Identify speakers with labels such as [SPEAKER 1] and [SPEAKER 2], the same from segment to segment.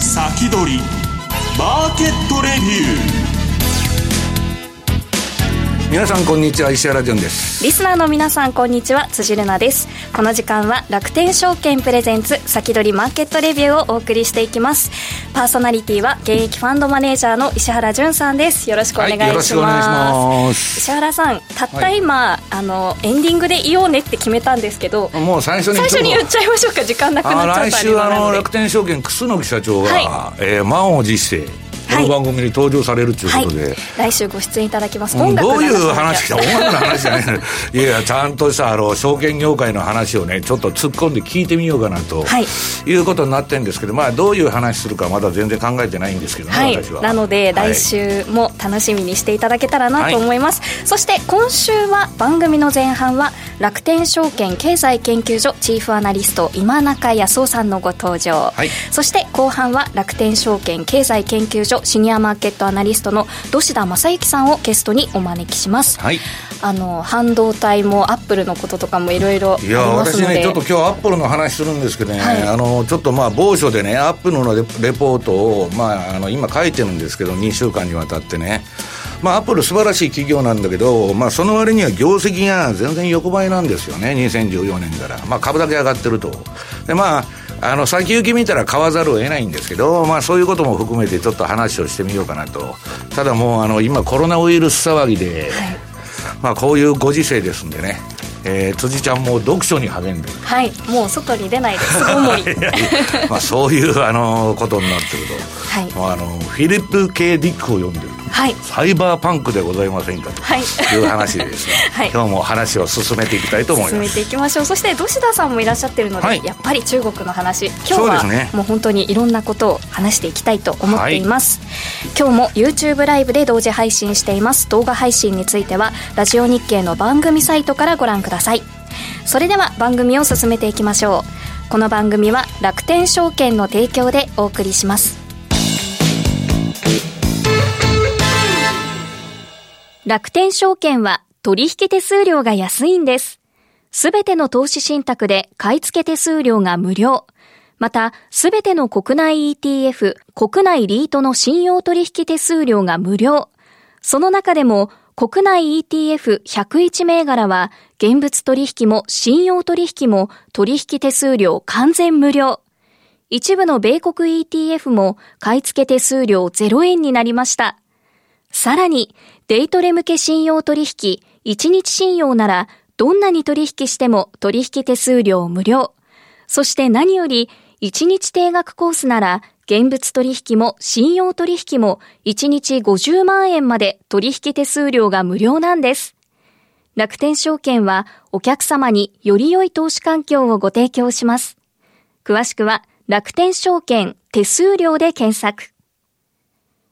[SPEAKER 1] 先取りマーケットレビュー
[SPEAKER 2] 皆さんこんにちは石原潤です。
[SPEAKER 3] リスナーの皆さんこんにちは辻るなです。この時間は楽天証券プレゼンツ先取りマーケットレビューをお送りしていきます。パーソナリティは現役ファンドマネージャーの石原潤さんです。よろしくお願いします。
[SPEAKER 2] はい、
[SPEAKER 3] 石原さんたった今、はい、あのエンディングで言おうねって決めたんですけど
[SPEAKER 2] もう最初に
[SPEAKER 3] 最初に言っちゃいましょうか。時間なくなっちゃった。
[SPEAKER 2] 来週あの楽天証券楠木社長が、はい、えー、満を持してこの番組に登場されるということで、はい、
[SPEAKER 3] 来週ご出演いただきます、
[SPEAKER 2] うん、どういう話音楽の話じゃないいやいやちゃんとしたあの証券業界の話をねちょっと突っ込んで聞いてみようかなと、はい、いうことになってるんですけどまあどういう話するかまだ全然考えてないんですけどね、はい、私は。
[SPEAKER 3] なので、来週も楽しみにしていただけたらなと思います、そして今週は番組の前半は楽天証券経済研究所チーフアナリスト今中康夫さんのご登場、そして後半は楽天証券経済研究所シニアマーケットアナリストの土田正幸さんをゲストにお招きします、はい、あの半導体もアップルのこととかもいろいろいや私
[SPEAKER 2] ねちょっと今日アップルの話するんですけどね、はい、あのちょっとまあ某所でねアップルのレポートを、まあ、あの今書いてるんですけど2週間にわたってね。まあ、アップル素晴らしい企業なんだけど、まあ、その割には業績が全然横ばいなんですよね、2014年から。まあ、株だけ上がってると。で、まあ、あの先行き見たら買わざるを得ないんですけど、まあ、そういうことも含めてちょっと話をしてみようかなと、ただもうあの今、コロナウイルス騒ぎで、はい、まあ、こういうご時世ですんでね。えー、辻ちゃんも読書に励んで
[SPEAKER 3] はい。もう外に出ないです主に
[SPEAKER 2] まあそういうあのことになってると、はい、あのフィリップ・ケイ・ディックを読んでるはい、サイバーパンクでございませんかとい。う話でですね、はい、今日も話を進めていきたいと思います。
[SPEAKER 3] 進めていきましょう。そして土田さんもいらっしゃってるので、はい、やっぱり中国の話今日はもう本当にいろんなことを話していきたいと思っています、はい、今日も YouTube ライブで同時配信しています。動画配信についてはラジオ日経の番組サイトからご覧ください。それでは番組を進めていきましょう。この番組は楽天証券の提供でお送りします楽天証券は取引手数料が安いんです。すべての投資信託で買い付け手数料が無料。また、すべての国内 ETF、国内リートの信用取引手数料が無料。その中でも、国内 ETF101 銘柄は、現物取引も信用取引も取引手数料完全無料。一部の米国 ETF も買い付け手数料0円になりました。さらに、デイトレ向け信用取引、1日信用なら、どんなに取引しても取引手数料無料。そして何より、1日定額コースなら、現物取引も信用取引も1日50万円まで取引手数料が無料なんです。楽天証券はお客様により良い投資環境をご提供します。詳しくは楽天証券手数料で検索。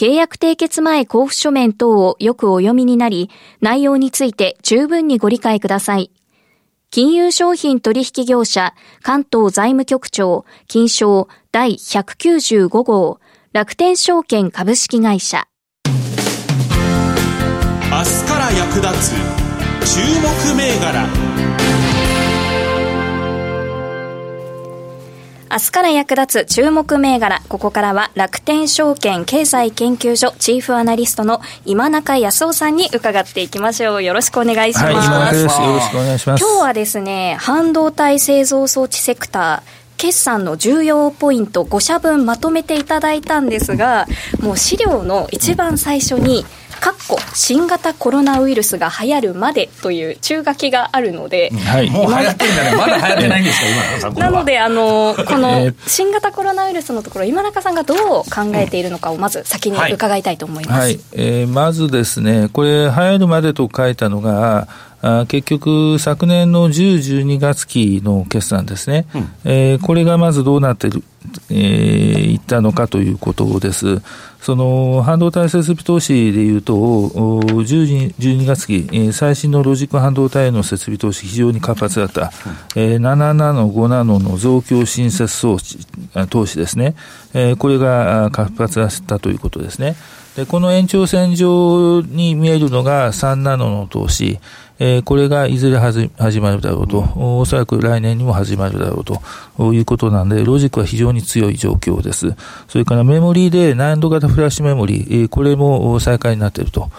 [SPEAKER 3] 契約締結前交付書面等をよくお読みになり、内容について十分にご理解ください。金融商品取引業者関東財務局長金賞第195号楽天証券株式会社
[SPEAKER 1] 明日から役立つ注目銘柄
[SPEAKER 3] 明日から役立つ注目銘柄。ここからは楽天証券経済研究所チーフアナリストの今中康夫さんに伺っていきましょう。よろしくお願いします。
[SPEAKER 4] はい、よろしくお願いします。
[SPEAKER 3] 今日はですね、半導体製造装置セクター、決算の重要ポイント5社分まとめていただいたんですが、もう資料の一番最初に、かっこ新型コロナウイルスが流行るまでという中書きがあるので、
[SPEAKER 2] はい、もう流行ってるんじゃないまだ流行ってないんですか今
[SPEAKER 3] 中さんなのであのこの新型コロナウイルスのところ今中さんがどう考えているのかをまず先に伺いたいと思います、はい、はい、
[SPEAKER 4] えー、まずですねこれ流行るまでと書いたのがあ結局、昨年の10、12月期の決算ですね、うん、えー、これがまずどうなってい、えー、いったのかということです。その半導体設備投資でいうと、10 12月期、えー、最新のロジック半導体への設備投資、非常に活発だった、えー、7ナノ、5ナノの増強新設装置投資ですね、えー、これが活発だったということですね。でこの延長線上に見えるのが3ナノの投資、えー、これがいずれ始まるだろうと、おそらく来年にも始まるだろうということなんで、ロジックは非常に強い状況です。それからメモリーで難度型フラッシュメモリー、これも再開になっていると。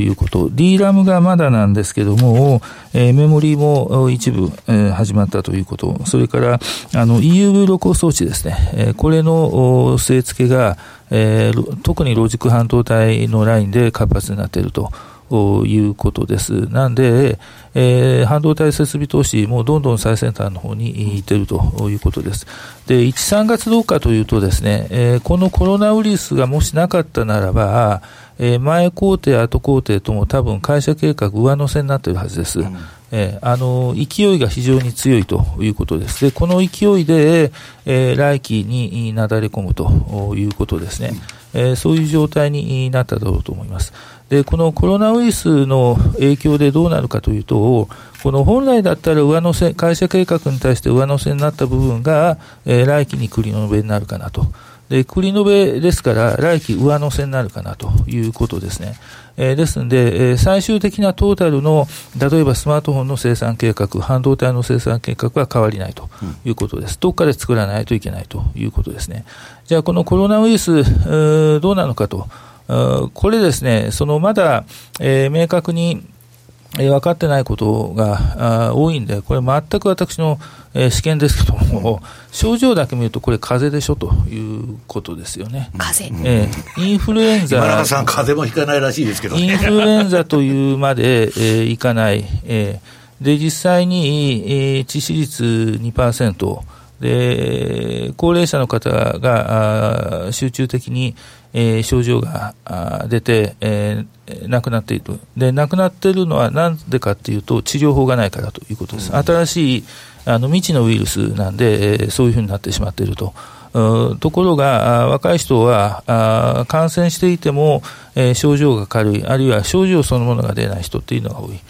[SPEAKER 4] いうこと。DRAM がまだなんですけども、えー、メモリーも一部、えー、始まったということ。それから、あの、EUV 露光装置ですね。えー、これの据え付けが、えー、特にロジック半導体のラインで活発になっていると。いうことです。なんで、えー、半導体設備投資もどんどん最先端の方に行っているということです。で、1、3月どうかというとですね、えー、このコロナウイルスがもしなかったならば、えー、前工程、後工程とも多分会社計画上乗せになっているはずです。うんえー、あの勢いが非常に強いということです。で、この勢いで、えー、来期になだれ込むということですね。えー、そういう状態になっただろうと思います。で、このコロナウイルスの影響でどうなるかというと、この本来だったら上乗せ、会社計画に対して上乗せになった部分が、えー、来期に繰り延べになるかなと。で、繰り延べですから、来期上乗せになるかなということですね。えー、ですので、えー、最終的なトータルの、例えばスマートフォンの生産計画、半導体の生産計画は変わりないということです。うん、どっかで作らないといけないということですね。じゃあ、このコロナウイルス、えー、どうなのかと。これですね、そのまだ、えー、明確に、えー、分かってないことが多いんで、これ全く私の、えー、試験ですけども、症状だけ見ると、これ、風邪でしょということですよね。
[SPEAKER 3] 風
[SPEAKER 4] 邪、えー、インフルエンザ。
[SPEAKER 2] 今永さん、風邪もひかないらしいですけど、ね、
[SPEAKER 4] インフルエンザというまで、えー、いかない。えー、で、実際に、えー、致死率2%。で、高齢者の方が集中的に、えー、症状が出て、えー、亡くなっている。で、亡くなっているのはなんでかっていうと、治療法がないからということです。うん、新しいあの未知のウイルスなんで、えー、そういうふうになってしまっていると。ところが、若い人は感染していても、えー、症状が軽い、あるいは症状そのものが出ない人っていうのが多い。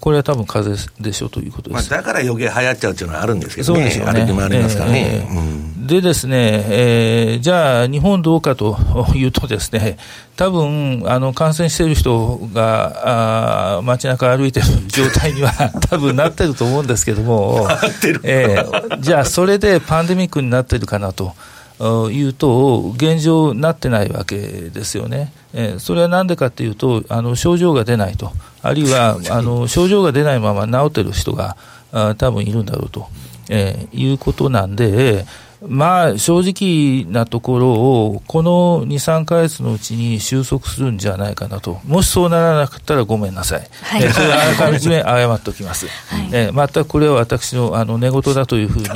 [SPEAKER 4] これは多分風邪でしょうということです、
[SPEAKER 2] まあ、だから余計流行っちゃうっていうのはあるんですけどね、そうでしょうねもありますからね。
[SPEAKER 4] えーうん、でですね、えー、じゃあ、日本どうかというとですね、多分あの感染している人があ街中歩いてる状態には 多分なってると思うんですけども、えー、じゃあ、それでパンデミックになってるかなと。いうと、現状なってないわけですよね。えー、それはなんでかっていうと、あの症状が出ないと、あるいは あの症状が出ないまま治ってる人があ多分いるんだろうと、えー、いうことなんで、まあ、正直なところを、この2、3か月のうちに収束するんじゃないかなと、もしそうならなかったらごめんなさい、はい、えー、それはあらかじめ謝っておきます、はい、えー、全くこれは私のあの寝言だというふうに？受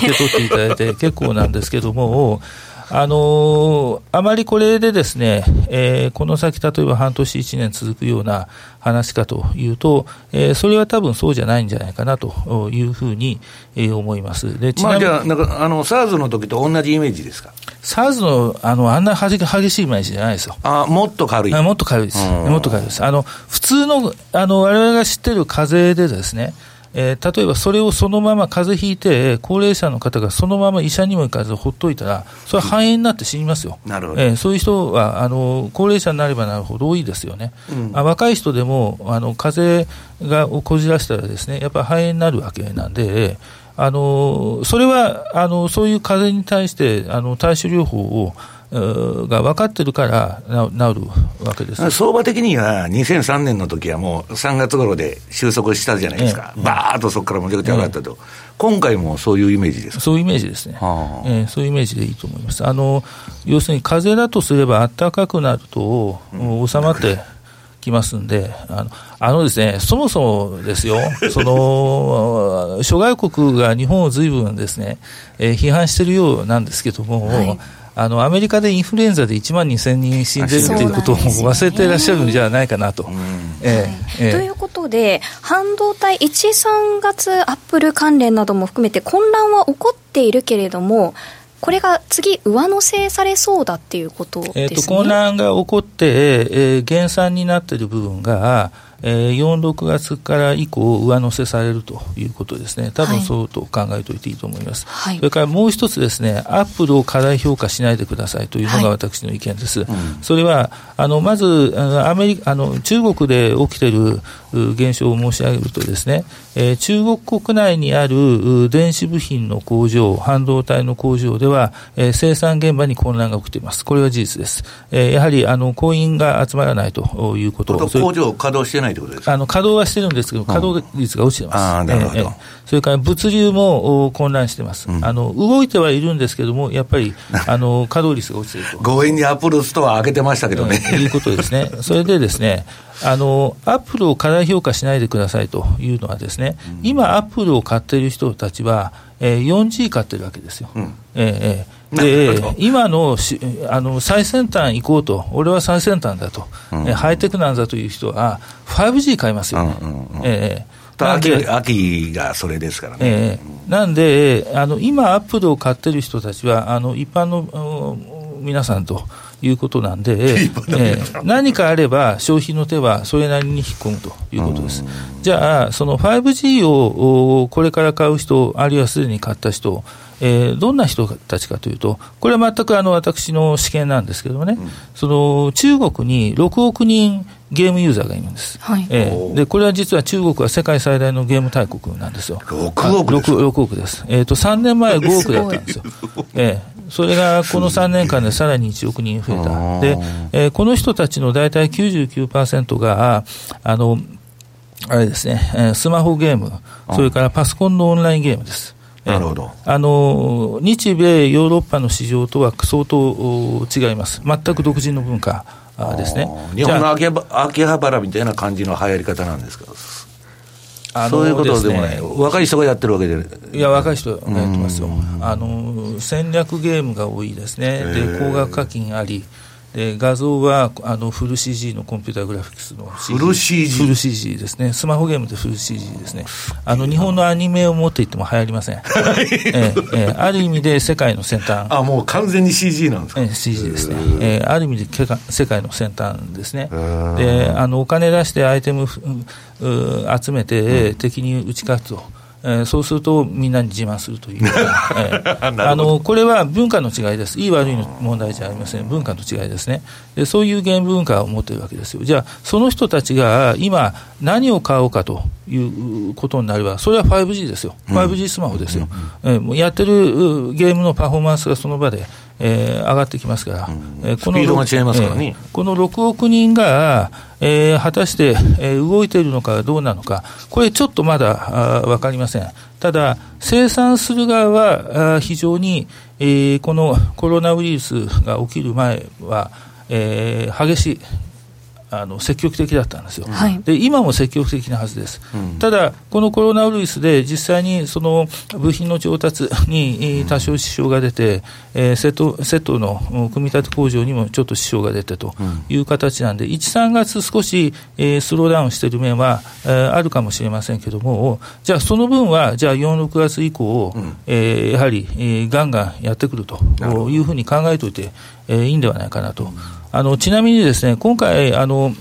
[SPEAKER 4] け取っていただいて結構なんですけども、あのー、あまりこれでですね、えー、この先、例えば半年、1年続くような話かというと、えー、それは多分そうじゃないんじゃないかなというふうに、えー、思います。
[SPEAKER 2] で、ちなみに、まあ、じゃあ、なんか、あの、SARS の時と同じイメージですか
[SPEAKER 4] ?SARS の、あの、あんな激しいイメージじゃないですよ。
[SPEAKER 2] あもっと軽い
[SPEAKER 4] もっと軽いです。もっと軽いです。あの、普通の、あの、我々が知ってる風邪でですね、えー、例えばそれをそのまま風邪ひいて、高齢者の方がそのまま医者にも行かずほっといたら、それは肺炎になって死にますよ。
[SPEAKER 2] なるほど。え
[SPEAKER 4] ー、そういう人は、あの、高齢者になればなるほど多いですよね。うん、あ若い人でも、あの、風邪がこじらしたらですね、やっぱり肺炎になるわけなんで、あの、それは、あの、そういう風邪に対して、あの、対処療法を、が分かってるから治るわけです
[SPEAKER 2] 相場的には2003年の時はもう3月頃で収束したじゃないですか、ええ、ばーっとそこからもちゃくちゃ上がったと、え、今回もそういうイメージですか？
[SPEAKER 4] そういうイメージですね、はあ、えー、そういうイメージでいいと思います。あの要するに風だとすれば暖かくなると、うん、収まって、きますんで、あのあのですね、そもそもですよ、その諸外国が日本をずいぶんですね、えー、批判しているようなんですけども、はいあのアメリカでインフルエンザで1万2000人死んでるということを忘れていらっしゃるんじゃないかなと。と
[SPEAKER 3] いうことで、半導体1、3月アップル関連なども含めて混乱は起こっているけれども、これが次、上乗せされそうだっていうことですね。えー、と
[SPEAKER 4] 混乱が起こって、えー、減産になっている部分が、えー、4、6月から以降、上乗せされるということですね、多分そうと考えておいていいと思います、はい、それからもう一つですね、アップルを過大評価しないでくださいというのが私の意見です。はい、それはあのまずアメリカあの、中国で起きている現象を申し上げるとですね、えー、中国国内にある電子部品の工場、半導体の工場では、えー、生産現場に混乱が起きています。これは事実です。えー、やはりあの工員が集まらないということ。
[SPEAKER 2] 工場稼働してないということです
[SPEAKER 4] あの稼働はしてるんですけど、稼働率が落ちてます。
[SPEAKER 2] あなるほど、えー、
[SPEAKER 4] それから物流も混乱してます、うん、あの動いてはいるんですけども、やっぱりあの稼働率が落ちてると。
[SPEAKER 2] 強引にアップルストア開けてましたけどね。
[SPEAKER 4] と、うん、いうことですね。それでですね、あのアップルを過大評価しないでくださいというのはですね、うん、今、アップルを買っている人たちは、えー、4G 買ってるわけですよ。うん、えー、えーで今のしあの最先端行こうと、俺は最先端だと、うん、ハイテクなんだという人は、5G 買いますよ。ね。うんうんうん、え
[SPEAKER 2] ー、秋秋がそれですからね。え
[SPEAKER 4] ー、なんで、あの今、アップルを買ってる人たちは、あの一般の皆さんと。いうことなんで、えー、何かあれば消費の手はそれなりに引っ込むということです。じゃあ、その 5G をこれから買う人、あるいはすでに買った人、えー、どんな人たちかというと、これは全くあの私の試験なんですけどもね、うん、その中国に6億人ゲームユーザーがいるんです、はい。えー、でこれは実は中国は世界最大のゲーム大国なんですよ。
[SPEAKER 2] 6億です。
[SPEAKER 4] 6, 6億です、えーと、3年前5億だったんですよ。えー。それがこの3年間でさらに1億人増えた。で、えー、この人たちの大体99%が、あの、あれですね、スマホゲーム、それからパソコンのオンラインゲームです。
[SPEAKER 2] なるほど。
[SPEAKER 4] あの日米ヨーロッパの市場とは相当違います、全く独自の文化ですね。
[SPEAKER 2] 日本の秋秋葉原みたいな感じの流行り方なんですか？あそういうことでもない、若い人がやってるわけで。
[SPEAKER 4] いや、若い人がやってますよ、あの戦略ゲームが多いですね、で高額課金あり、で画像はあのフル CG のコンピューターグラフィックスの
[SPEAKER 2] CG フル CG?
[SPEAKER 4] フル CG ですね、スマホゲームでフル CG ですね、あの日本のアニメを持っていっても流行りません、えー、えー、ある意味で世界の先端、
[SPEAKER 2] あもう完全に CG なんですか、えー、
[SPEAKER 4] CG ですね、えー、ある意味で世界の先端ですね、であのお金出してアイテム集めて、敵に打ち勝つと。えー、そうするとみんなに自慢するという、えー、あのこれは文化の違いです、いい悪いの問題じゃありません、文化の違いですね。で、そういうゲーム文化を持っているわけですよ、じゃあ、その人たちが今、何を買おうかということになれば、それは 5G ですよ、5G スマホですよ、うん、えー、やってるゲームのパフォーマンスがその場で、えー、上がってきますから、うん、
[SPEAKER 2] えー、このね、
[SPEAKER 4] この6億人が、えー、果たして、えー、動いているのかどうなのか、これちょっとまだ分かりません。ただ、生産する側は非常に、えー、このコロナウイルスが起きる前は、えー、激しいあの積極的だったんですよ、はい、で今も積極的なはずです、うん、ただ、このコロナウイルスで実際にその部品の調達 に多少支障が出て、えー、セットセットの組み立て工場にもちょっと支障が出てという形なんで、うん、1、3月少し、えー、スローダウンしている面は、えー、あるかもしれませんけども、じゃあその分は、じゃあ4、6月以降、うん、えー、やはり、えー、ガンガンやってくるというふうに考えておいて、えー、いいんではないかなと。あのちなみにですね、今回、あの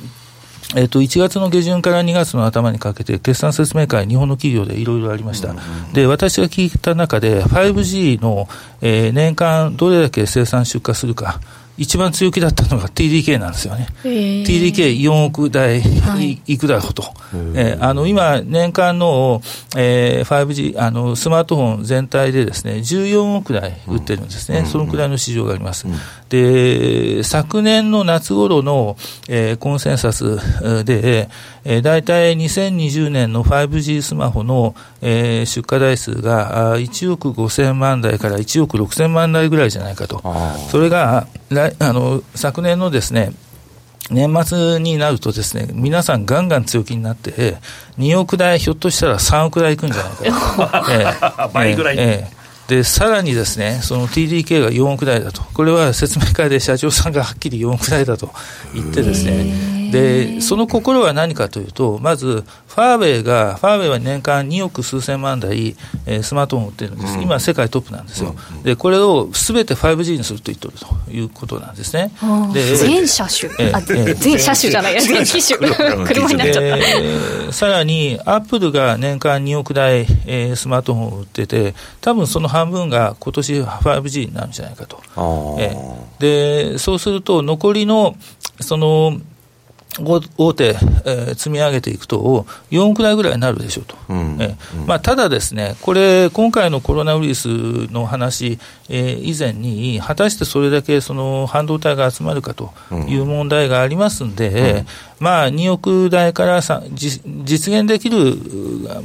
[SPEAKER 4] えっと、1月の下旬から2月の頭にかけて、決算説明会、日本の企業でいろいろありました。で、私が聞いた中で、5G の、えー、年間どれだけ生産出荷するか、一番強気だったのが TDK なんですよね。TDK4 億台いくだろうと。えー、あの今、年間の、えー、5G あの、スマートフォン全体でですね、14億台売ってるんですね、うん、そのくらいの市場があります。うん、で、昨年の夏頃の、えー、コンセンサスで、えー、大体2020年の 5G スマホの、えー、出荷台数が1億5000万台から1億6000万台ぐらいじゃないかと。それが来あの昨年のですね年末になるとですね、皆さんガンガン強気になって、2億台、ひょっとしたら3億台いくんじゃないかと。え
[SPEAKER 2] ー、倍ぐらい。え
[SPEAKER 4] ーで、さらにですね、その TDK が4億台だと。これは説明会で社長さんがはっきり4億台だと言ってですね、で、その心は何かというと、まず、ファーウェイが、ファーウェイは年間2億数千万台、えー、スマートフォンを売ってるんです、うん、今、世界トップなんですよ、うん、でこれをすべて 5G にすると言ってるということなんですね。
[SPEAKER 3] で全車種、えー、全車種じゃない、全機種、車。になっちゃった。
[SPEAKER 4] さらに、アップルが年間2億台、えー、スマートフォンを売ってて、多分その半分が今年 5G になるんじゃないかと。えー、でそうすると、残りのその大手、えー、積み上げていくと、4億台ぐらいになるでしょうと、うん。えー、まあ、ただですね、これ、今回のコロナウイルスの話、えー、以前に、果たしてそれだけその半導体が集まるかという問題がありますんで、うん、まあ、2億台から実現できる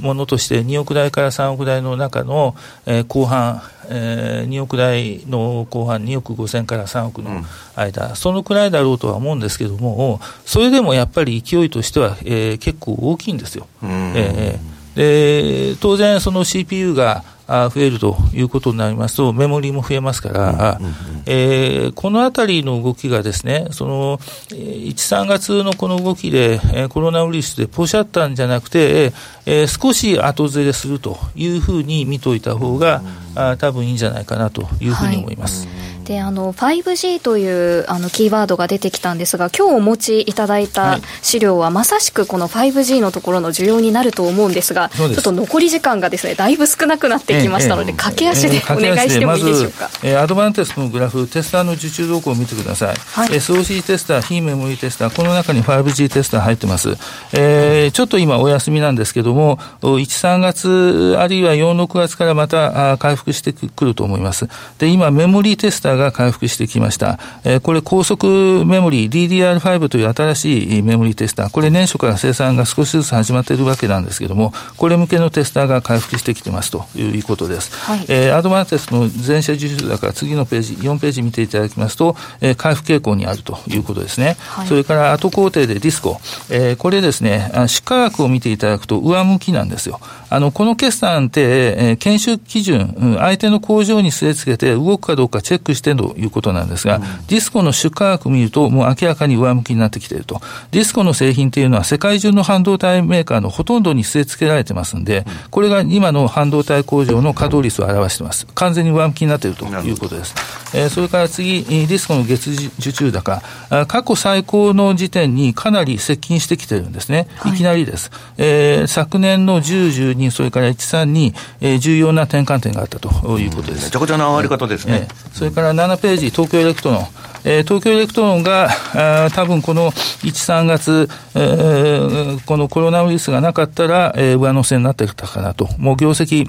[SPEAKER 4] ものとして、2億台から3億台の中の、えー、後半、えー、2億台の後半、2億5000から3億の間、うん、そのくらいだろうとは思うんですけれども、それでもやっぱり勢いとしては、えー、結構大きいんですよ。えー、で当然、その CPU が増えるということになりますと、メモリーも増えますから、うんうんうん、えー、このあたりの動きがですね、その1、3月のこの動きで、えー、コロナウイルスでポシャったんじゃなくて、えー、少し後ずれするというふうに見といた方が、うん、あ多分いいんじゃないかなというふうに思います。
[SPEAKER 3] はいであの 5G というあのキーワードが出てきたんですが今日お持ちいただいた資料は、まさしくこの 5G のところの需要になると思うんですがちょっと残り時間がですねだいぶ少なくなってきましたので、ええ、駆け足でお願いしてもいいでしょうか、
[SPEAKER 4] えー、アドバンテストのグラフテスターの受注動向を見てください、はい、SOC テスター非メモリーテスターこの中に 5G テスター入ってます、えー、ちょっと今お休みなんですけども13月あるいは4、6月からまた回復してくると思います。で今メモリーテスターが回復してきました。えー、これ高速メモリー DDR5 という新しいメモリーテスター、これ年初から生産が少しずつ始まっているわけなんですけれども、これ向けのテスターが回復してきてますということです。はい、えー、アドバンテスの全社受注だから次のページ、4ページ見ていただきますと、えー、回復傾向にあるということですね。はい、それから後工程でディスコ、えー、これですね、出荷額を見ていただくと上向きなんですよ。あの、この決算って、えー、研修基準、うん、相手の工場に据え付けて動くかどうかチェックしてということなんですが、うん、ディスコの出荷額見ると、もう明らかに上向きになってきていると。ディスコの製品っていうのは世界中の半導体メーカーのほとんどに据え付けられてますんで、これが今の半導体工場の稼働率を表しています。完全に上向きになっているということです。えー、それから次、ディスコの月受注高、過去最高の時点にかなり接近してきてるんですね。いきなりです。えー、昨年の10、12、それから1、3に、えー、重要な転換点があったということです。
[SPEAKER 2] めちゃくちゃな上がり方ですね。
[SPEAKER 4] えー、それから7ページ、東京エレクトロン。えー、東京エレクトロンが、あ多分この1、3月、えー、このコロナウイルスがなかったら、えー、上乗せになってたかなと。もう業績、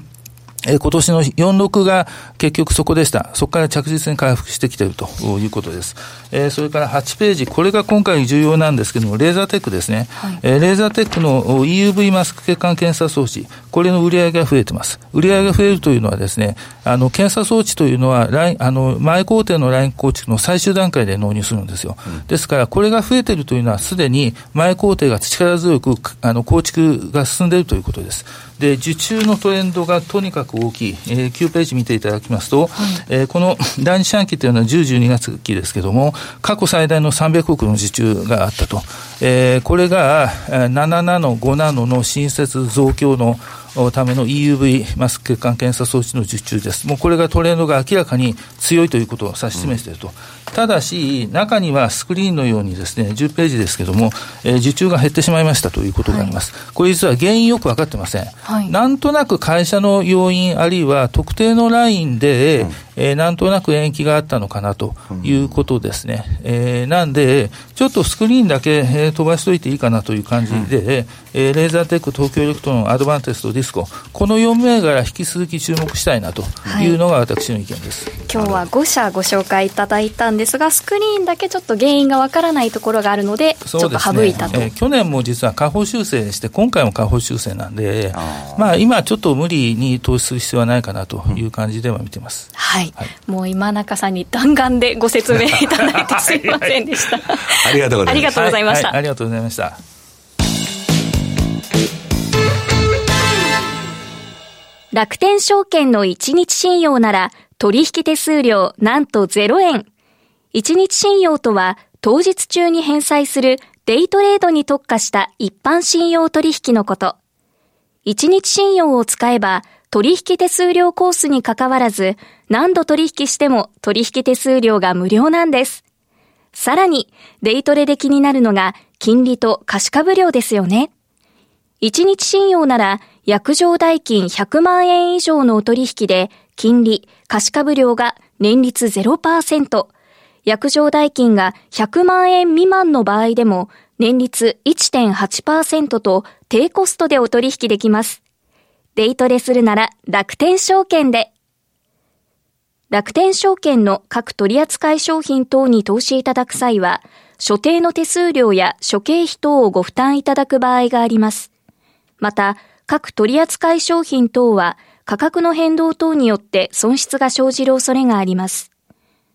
[SPEAKER 4] え今年の46が結局そこでした。そこから着実に回復してきているということです。えー、それから8ページ、これが今回重要なんですけれども、レーザーテックですね。はい、えー、レーザーテックの EUV マスク血管検査装置、これの売り上げが増えてます。売り上げが増えるというのはですね、あの、検査装置というのは、ライン、あの、前工程のライン構築の最終段階で納入するんですよ。うん、ですから、これが増えているというのは、すでに前工程が力強く、あの、構築が進んでいるということです。で、受注のトレンドがとにかく大きい。えー、9ページ見ていただきますと、はい、えー、この 第二四半期というのは10、12月期ですけれども、過去最大の300億の受注があったと。えー、これが7ナノ、5ナノの新設増強のための EUV マスク血管検査装置の受注です。もうこれがトレンドが明らかに強いということを指し示していると。ただし、中にはスクリーンのようにですね、10ページですけども、えー、受注が減ってしまいましたということがあります。はい、これ実は原因よく分かってません。はい、なんとなく会社の要因あるいは特定のラインで、うん、えー、なんとなく延期があったのかなということですね。うん、えー、なんで、ちょっと SCREENだけ、えー、飛ばしといていいかなという感じで、うん、えー、レーザーテック、東京エレクトロン、アドバンテスト、ディスコ、この4銘柄引き続き注目したいなというのが私の意見です。はい、
[SPEAKER 3] 今日は5社ご紹介いただいたんですが、 SCREENだけちょっと原因がわからないところがあるので、ちょっと省いたと、
[SPEAKER 4] ねえー、去年も実は下方修正して、今回も下方修正なんで、あまあ、今ちょっと無理に投資する必要はないかなという感じでは見てます。
[SPEAKER 3] うん、はい、はい、もう今中さんに弾丸でご説明いただいてすみませんでした。
[SPEAKER 2] ありがとうございました。ありがとうございました。
[SPEAKER 4] はい、ありがとうございました。
[SPEAKER 3] 楽天証券の1日信用なら取引手数料なんと0円。1日信用とは当日中に返済するデイトレードに特化した一般信用取引のこと。一日信用を使えば、取引手数料コースに関わらず、何度取引しても取引手数料が無料なんです。さらに、デイトレで気になるのが、金利と貸し株料ですよね。一日信用なら、約定代金100万円以上のお取引で、金利、貸し株料が年率0%、約定代金が100万円未満の場合でも、年率1.8%と低コストでお取引できます。デイトレするなら楽天証券で。楽天証券の各取扱商品等に投資いただく際は、所定の手数料や諸経費等をご負担いただく場合があります。また、各取扱商品等は価格の変動等によって損失が生じる恐れがあります。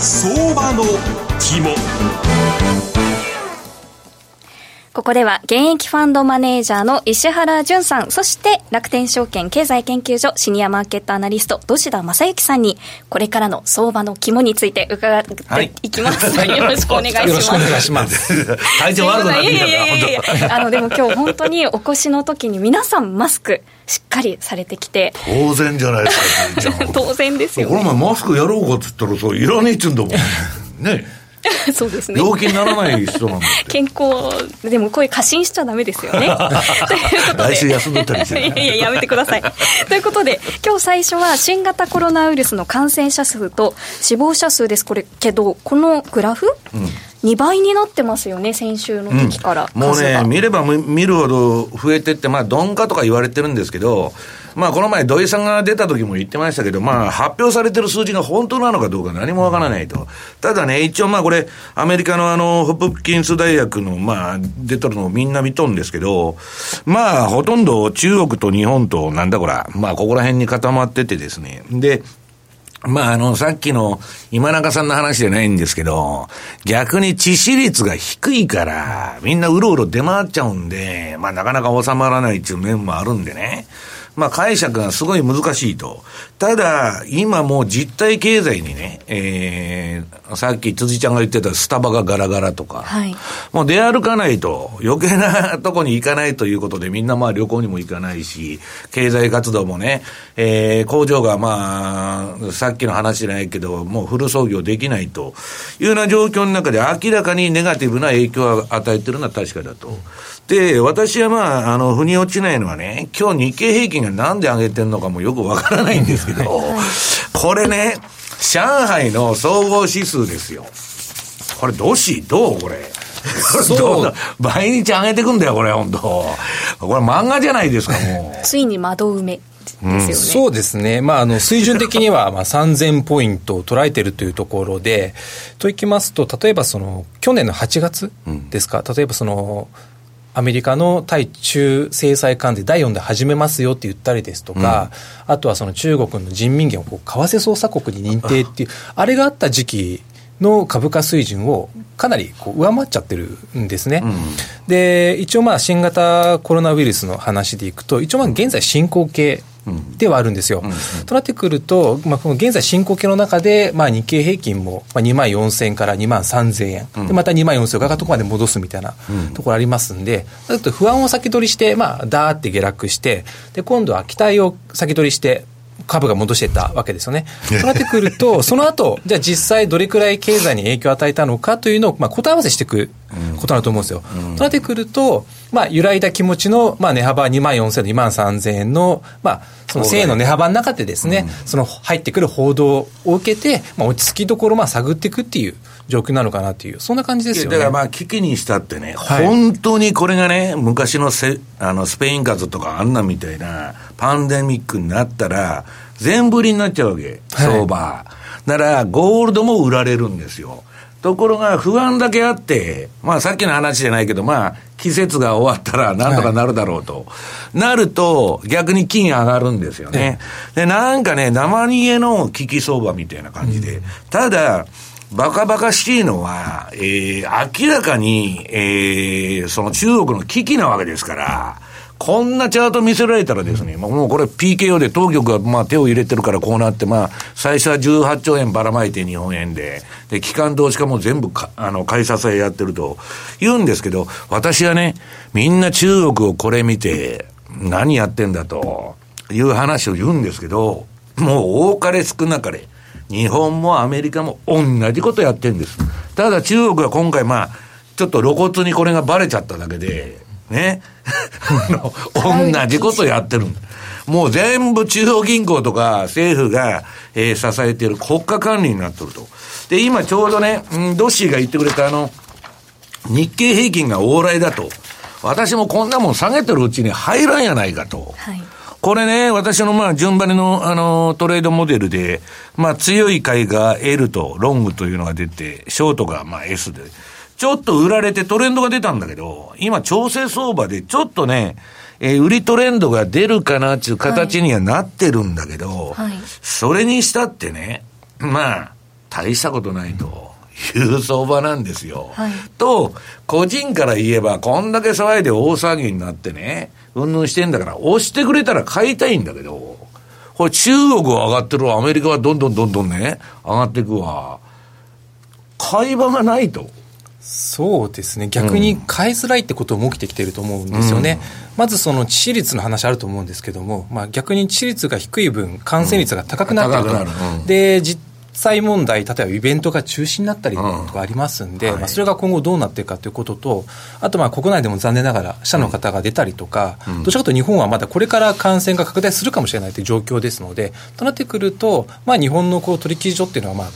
[SPEAKER 1] 相場の肝。
[SPEAKER 3] ここでは現役ファンドマネージャーの石原淳さん、そして楽天証券経済研究所シニアマーケットアナリスト、土田正幸さんに、これからの相場の肝について伺っていきます。はい、よろしくお願いします。よろしくお願いします。
[SPEAKER 2] 体調悪くなってきたいやいやいや
[SPEAKER 3] あの、でも今日本当にお越しの時に皆さんマスク、しっかりされてきて
[SPEAKER 2] 当然じゃないです
[SPEAKER 3] か当然ですよ、
[SPEAKER 2] ね、この前マスクやろうかっつったらそういらねえっちゅうんだもん ね
[SPEAKER 3] そうですね。
[SPEAKER 2] 病気にならない人なんだ
[SPEAKER 3] 健康、でもこういう過信しちゃだめですよね。
[SPEAKER 2] ということで。来週休んでたりして。
[SPEAKER 3] いやいや、やめてください。ということで、今日最初は新型コロナウイルスの感染者数と死亡者数です。これ、けど、このグラフ、うん2倍になってますよね、先週の時から、
[SPEAKER 2] うん、もうね、見れば見るほど増えてって、まあ、鈍化とか言われてるんですけど、まあ、この前、土井さんが出た時も言ってましたけど、まあ、発表されてる数字が本当なのかどうか何もわからないと。ただね、一応まあ、これ、アメリカのあの、ホップキンス大学の、まあ、出とるのをみんな見とんですけど、まあ、ほとんど中国と日本と、なんだこら、まあ、ここら辺に固まっててですね。で、まあ、あの、さっきの今中さんの話じゃないんですけど、逆に致死率が低いから、みんなうろうろ出回っちゃうんで、まあ、なかなか収まらないっていう面もあるんでね。まあ解釈がすごい難しいと。ただ、今もう実体経済にね、えー、さっき辻ちゃんが言ってたスタバがガラガラとか、はい、もう出歩かないと、余計なとこに行かないということで、みんなまあ旅行にも行かないし、経済活動もね、えー、工場がまあ、さっきの話じゃないけど、もうフル操業できないというような状況の中で明らかにネガティブな影響を与えてるのは確かだと。で、私はまあ、あの、腑に落ちないのはね、今日日経平均がなんで上げてんのかもよくわからないんですけど、これね、上海の総合指数ですよ。これ、どし、どうこれ。そう。毎日上げてくんだよ、これ、本当これ漫画じゃないですか、も
[SPEAKER 3] う。ついに窓埋め。うん、
[SPEAKER 5] そうですね、まあ、あの水準的にはまあ3000ポイントを捉えているというところで、といきますと、例えばその去年の8月ですか、うん、例えばそのアメリカの対中制裁関税第4で始めますよって言ったりですとか、うん、あとはその中国の人民元をこう為替操作国に認定っていう、あれがあった時期の株価水準をかなりこう上回っちゃってるんですね。うん、で、一応まあ新型コロナウイルスの話でいくと、一応まあ現在進行形ではあるんですよ。うんうん、となってくると、まあ、この現在進行形の中で、まあ、日経平均も2万4000円から2万3000円、うん、でまた2万4000円がとこまで戻すみたいなところありますんで、だと不安を先取りして、まあ、だーって下落して、で今度は期待を先取りして、株が戻してたわけですよね。となってくると、その後、じゃあ実際どれくらい経済に影響を与えたのかというのを、まあ、答え合わせしていくことだと思うんですよ。うん、となってくると、まあ、揺らいだ気持ちの、まあ、値幅2万4000円、2万3000円の、まあ、その正の値幅の中でですね、うん、その入ってくる報道を受けて、まあ、落ち着きどころをまあ探っていくっていう状況なのかなという、そんな感じですよね。
[SPEAKER 2] だからまあ、危機にしたってね、はい、本当にこれがね、昔のせあのスペイン風邪とかあんなみたいなパンデミックになったら、全振りになっちゃうわけ、相場。はい、なら、ゴールドも売られるんですよ。ところが不安だけあって、まあさっきの話じゃないけど、まあ季節が終わったらなんとかなるだろうと。はい、なると逆に金上がるんですよね。で、なんかね、生逃げの危機相場みたいな感じで。うん、ただ、バカバカしいのは、えー、明らかに、えー、その中国の危機なわけですから、こんなチャート見せられたらですね、もうこれ PKO で当局がまあ手を入れてるからこうなって、まあ、最初は18兆円ばらまいて日本円で、で、機関投資家も全部か、あの、買い支えやってると言うんですけど、私はね、みんな中国をこれ見て、何やってんだという話を言うんですけど、もう多かれ少なかれ、日本もアメリカも同じことやってんです。ただ中国は今回まあ、ちょっと露骨にこれがバレちゃっただけで、ね。同じことやってる。もう全部中央銀行とか政府が、えー、支えている国家管理になってると。で、今ちょうどね、んドッシーが言ってくれたあの、日経平均が往来だと。私もこんなもん下げてるうちに入らんやないかと。はい、これね、私のまあ順張りのあのトレードモデルで、まあ強い買いが L とロングというのが出て、ショートがまあ S で。ちょっと売られてトレンドが出たんだけど、今調整相場でちょっとね、えー、売りトレンドが出るかなっていう形にはなってるんだけど、はいはい、それにしたってね、まあ、大したことないと。いう相場なんですよ。はい、と、個人から言えば、こんだけ騒いで大騒ぎになってね、うんぬんしてんだから、押してくれたら買いたいんだけど、これ中国は上がってるわ、アメリカはどんどんどんどんね、上がっていくわ。買い場がないと。
[SPEAKER 5] そうですね、逆に買いづらいってことも起きてきてると思うんですよね、うん、まずその致死率の話あると思うんですけども、まあ、逆に致死率が低い分、感染率が高くなってると、うん、で実際問題、例えばイベントが中止になったりとかありますんで、うんはい、まあ、それが今後どうなっていくかということと、あとまあ国内でも残念ながら、死者の方が出たりとか、どちらかというと日本はまだこれから感染が拡大するかもしれないという状況ですので、となってくると、まあ、日本のこう取引所っていうのは、まあ、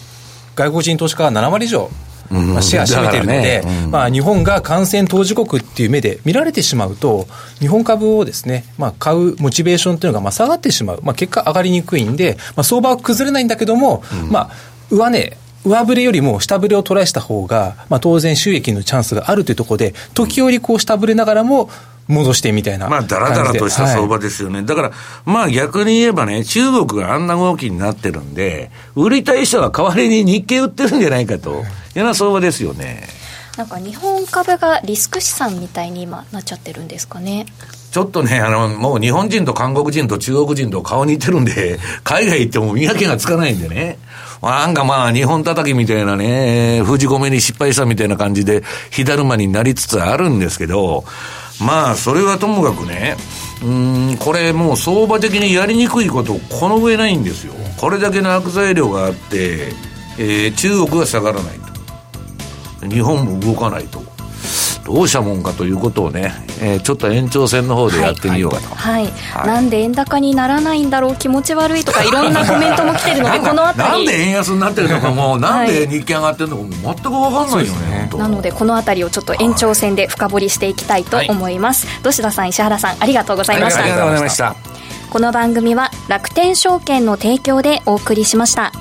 [SPEAKER 5] 外国人投資家が7割以上まあ、シェア占めているので、ね。うん、まあ、日本が感染当事国っていう目で見られてしまうと、日本株をですね、まあ、買うモチベーションというのがまあ下がってしまう、まあ、結果上がりにくいんで、まあ、相場は崩れないんだけども、うん、まあ、上値、上振れよりも下振れをトライした方が、まあ、当然収益のチャンスがあるというところで、時折こう下振れながらも、戻してみたいな
[SPEAKER 2] まあ、だらだらとした相場ですよね。はい、だから、まあ逆に言えばね、中国があんな動きになってるんで、売りたい人は代わりに日経売ってるんじゃないかと。いうような相場ですよね。
[SPEAKER 3] なんか日本株がリスク資産みたいに今なっちゃってるんですかね。
[SPEAKER 2] ちょっとね、あの、もう日本人と韓国人と中国人と顔似てるんで、海外行っても見分けがつかないんでね。なんかまあ、日本叩きみたいなね、封じ込めに失敗したみたいな感じで、火だるまになりつつあるんですけど、まあ、それはともかくね、うん、これもう相場的にやりにくいことこの上ないんですよ。これだけの悪材料があって、えー、中国が下がらないと。日本も動かないと。どうしたもんかということをね、えー、ちょっと延長戦の方でやってみようかと、
[SPEAKER 3] はい、はい。はい、なんで円高にならないんだろう気持ち悪いとかいろんなコメントも来てるのでこの辺
[SPEAKER 2] り なんで円安になってるのかもうなんで日経上がってるのかも全く分かんないよね、
[SPEAKER 3] なのでこの辺りをちょっと延長戦で深掘りしていきたいと思います、はい、土田さん石原さんありがとうございました。あ
[SPEAKER 2] りがとうございました。
[SPEAKER 3] この番組は楽天証券の提供でお送りしました。